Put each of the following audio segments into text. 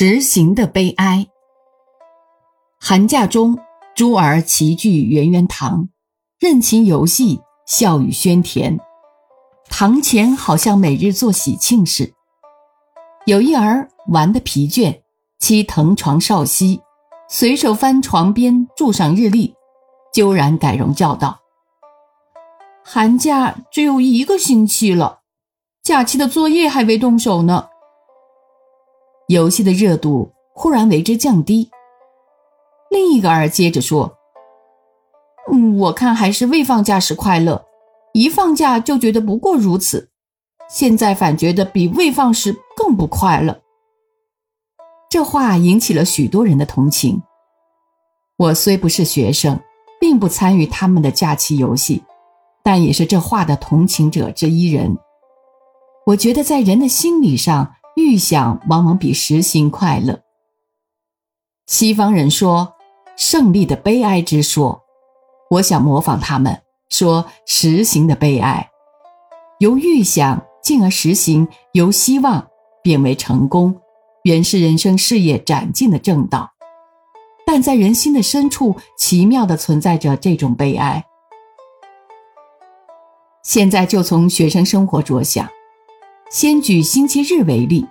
实行的悲哀。寒假中，诸儿齐聚圆圆堂，任情游戏，笑语喧甜。堂前好像每日做喜庆事。有一儿玩得疲倦，妻腾床稍息，随手翻床边注上日历，悠然改容叫道：“寒假只有一个星期了，假期的作业还未动手呢。”游戏的热度忽然为之降低。另一个儿接着说：“嗯，我看还是未放假时快乐，一放假就觉得不过如此，现在反觉得比未放时更不快乐。”这话引起了许多人的同情。我虽不是学生，并不参与他们的假期游戏，但也是这话的同情者之一人。我觉得在人的心理上。预想往往比实行快乐。西方人说胜利的悲哀之说，我想模仿他们说实行的悲哀。由预想进而实行，由希望变为成功，原是人生事业展进的正道。但在人心的深处，奇妙的存在着这种悲哀。现在就从学生生活着想。先举星期日为例，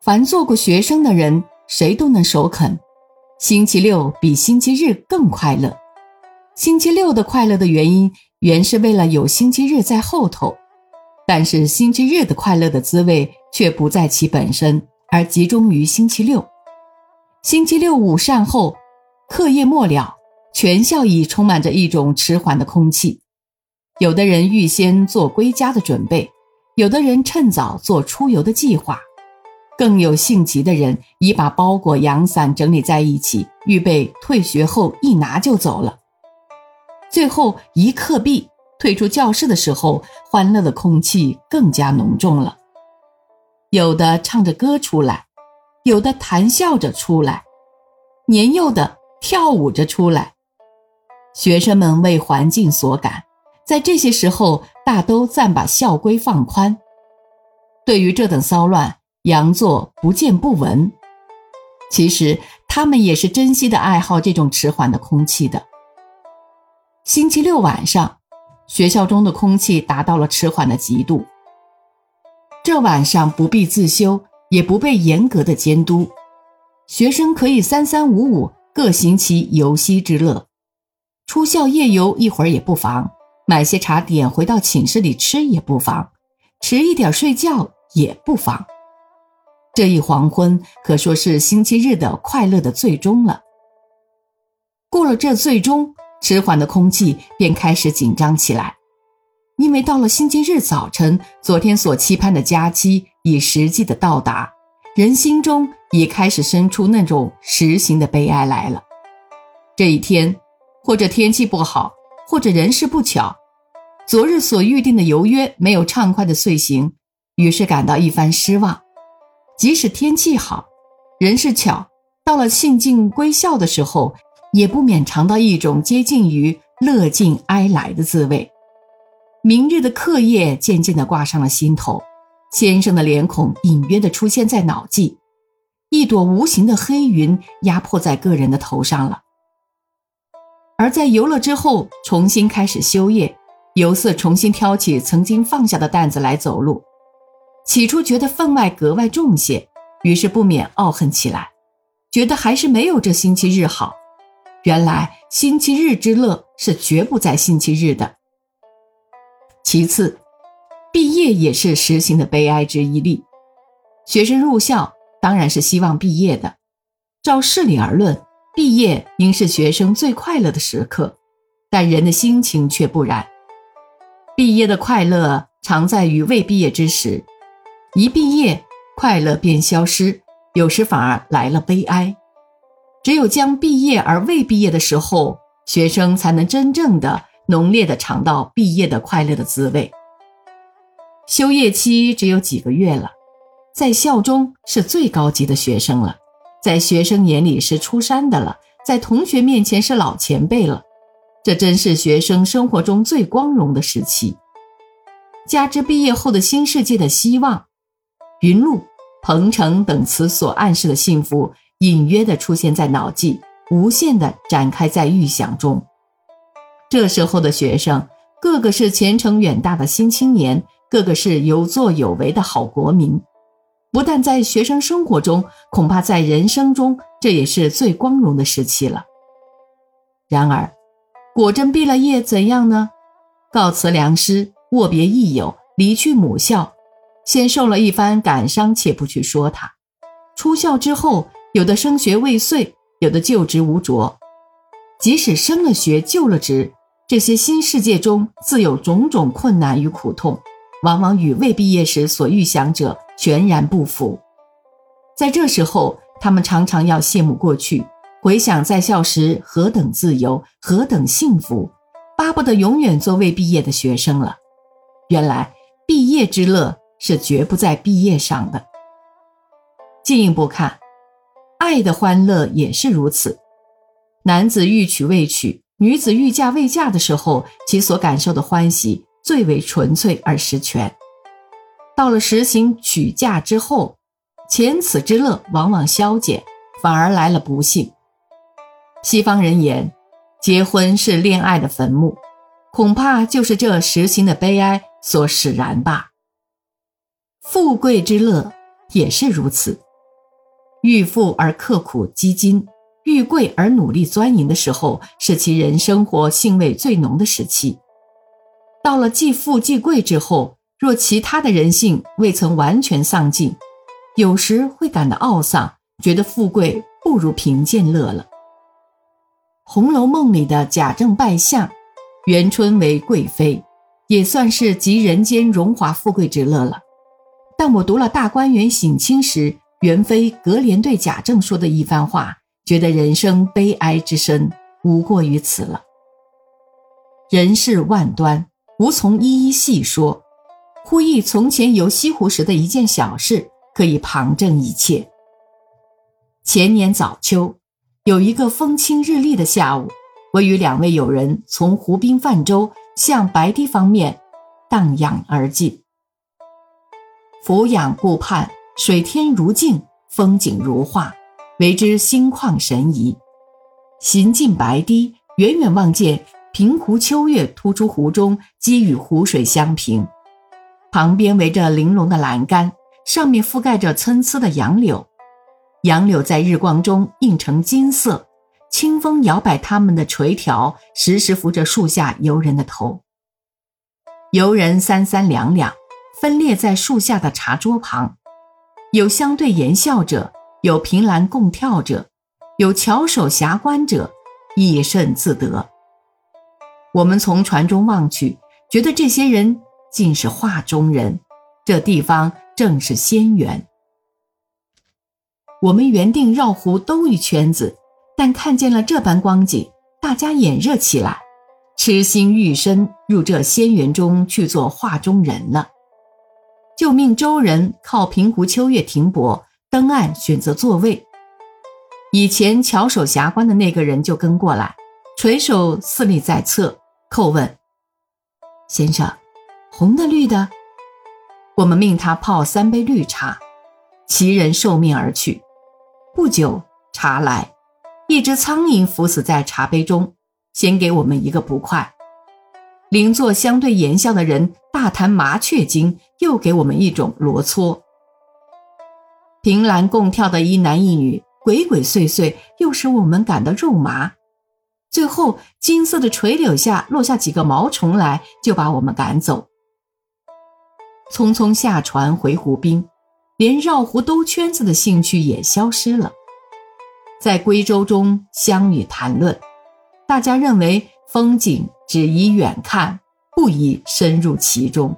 凡做过学生的人，谁都能首肯，星期六比星期日更快乐。星期六的快乐的原因，原是为了有星期日在后头，但是星期日的快乐的滋味却不在其本身，而集中于星期六。星期六午膳后，课业末了，全校已充满着一种迟缓的空气，有的人预先做归家的准备。有的人趁早做出游的计划，更有性急的人已把包裹、阳伞整理在一起，预备退学后一拿就走了。最后一课毕，退出教室的时候，欢乐的空气更加浓重了。有的唱着歌出来，有的谈笑着出来，年幼的跳舞着出来。学生们为环境所感。在这些时候，大都暂把校规放宽。对于这等骚乱，杨作不见不闻。其实他们也是珍惜的爱好这种迟缓的空气的。星期六晚上，学校中的空气达到了迟缓的极度。这晚上不必自修，也不被严格的监督，学生可以三三五五各行其游息之乐，出校夜游一会儿也不妨。买些茶点回到寝室里吃也不妨，迟一点睡觉也不妨。这一黄昏可说是星期日的快乐的最终了。过了这最终，迟缓的空气便开始紧张起来，因为到了星期日早晨，昨天所期盼的假期已实际的到达，人心中已开始生出那种实行的悲哀来了。这一天，或者天气不好。或者人事不巧，昨日所预定的游约没有畅快的遂行，于是感到一番失望。即使天气好，人事巧，到了兴尽归校的时候，也不免尝到一种接近于乐尽哀来的滋味。明日的课业渐渐地挂上了心头，先生的脸孔隐约地出现在脑际，一朵无形的黑云压迫在个人的头上了。而在游乐之后，重新开始修业，尤瑟重新挑起曾经放下的担子来走路。起初觉得分外格外重些，于是不免懊恨起来，觉得还是没有这星期日好。原来星期日之乐是绝不在星期日的。其次，毕业也是实行的悲哀之一例。学生入校当然是希望毕业的，照事理而论。毕业应是学生最快乐的时刻，但人的心情却不然。毕业的快乐常在于未毕业之时，一毕业，快乐便消失，有时反而来了悲哀。只有将毕业而未毕业的时候，学生才能真正的浓烈的尝到毕业的快乐的滋味。休业期只有几个月了，在校中是最高级的学生了。在学生眼里是出山的了，在同学面前是老前辈了，这真是学生生活中最光荣的时期。加之毕业后的新世界的希望，云露鹏程等词所暗示的幸福，隐约的出现在脑际，无限的展开在预想中。这时候的学生，个个是前程远大的新青年，个个是有作有为的好国民。不但在学生生活中，恐怕在人生中，这也是最光荣的时期了。然而，果真毕了业怎样呢？告辞良师，握别益友，离去母校，先受了一番感伤，且不去说他。出校之后，有的升学未遂，有的就职无着。即使升了学，就了职，这些新世界中自有种种困难与苦痛，往往与未毕业时所预想者全然不符。在这时候，他们常常要谢幕过去。回想在校时何等自由，何等幸福，巴不得永远做未毕业的学生了。原来毕业之乐是绝不在毕业上的。进一步看，爱的欢乐也是如此。男子欲娶未娶，女子欲嫁未嫁的时候，其所感受的欢喜最为纯粹而实全。到了实行娶嫁之后，前此之乐往往消减，反而来了不幸。西方人言，结婚是恋爱的坟墓，恐怕就是这实行的悲哀所使然吧。富贵之乐也是如此，欲富而刻苦积金，欲贵而努力钻营的时候，是其人生活兴味最浓的时期。到了既富既贵之后，若其他的人性未曾完全丧尽，有时会感到懊丧，觉得富贵不如贫贱乐了。《红楼梦》里的贾政拜相，元春为贵妃，也算是集人间荣华富贵之乐了。但我读了大观园省亲时，元妃隔帘对贾政说的一番话，觉得人生悲哀之深，无过于此了。人世万端，无从一一细说，忽忆从前游西湖时的一件小事，可以旁证一切。前年早秋。有一个风清日丽的下午，我与两位友人从湖滨泛舟向白堤方面荡漾而进。俯仰顾盼，水天如镜，风景如画，为之心旷神怡。行进白堤，远远望见平湖秋月突出湖中，积与湖水相平，旁边围着玲珑的栏杆，上面覆盖着参差的杨柳。杨柳在日光中映成金色，清风摇摆它们的垂条，时时拂着树下游人的头。游人三三两两，分列在树下的茶桌旁，有相对言笑者，有凭栏共跳者，有翘首遐观者，亦甚自得。我们从船中望去，觉得这些人竟是画中人，这地方正是仙园。我们原定绕湖兜一圈子，但看见了这般光景，大家眼热起来，痴心欲深入这仙园中去做画中人了。就命周人靠平湖秋月停泊，登岸选择座位。以前翘首遐观的那个人就跟过来，垂手侍立在侧，叩问：“先生，红的绿的？”我们命他泡三杯绿茶，其人受命而去。不久，茶来，一只苍蝇伏死在茶杯中，先给我们一个不快。邻座相对言笑的人大谈麻雀经，又给我们一种罗搓。凭栏共跳的一男一女，鬼鬼祟祟，又使我们感到肉麻。最后，金色的垂柳下落下几个毛虫来，就把我们赶走。匆匆下船回湖滨。连绕湖兜圈子的兴趣也消失了，在归舟中相与谈论，大家认为风景只宜远看，不宜深入其中。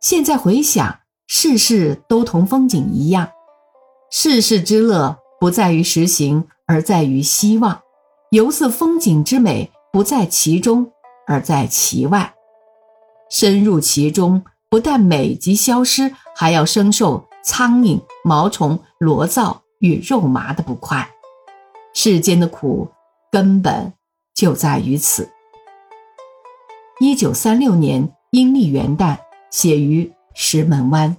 现在回想，世事都同风景一样，世事之乐不在于实行，而在于希望；游似风景之美不在其中，而在其外。深入其中，不但美即消失，还要生受。苍蝇、毛虫、罗灶与肉麻的不快，世间的苦根本就在于此。一九三六年阴历元旦，写于石门湾。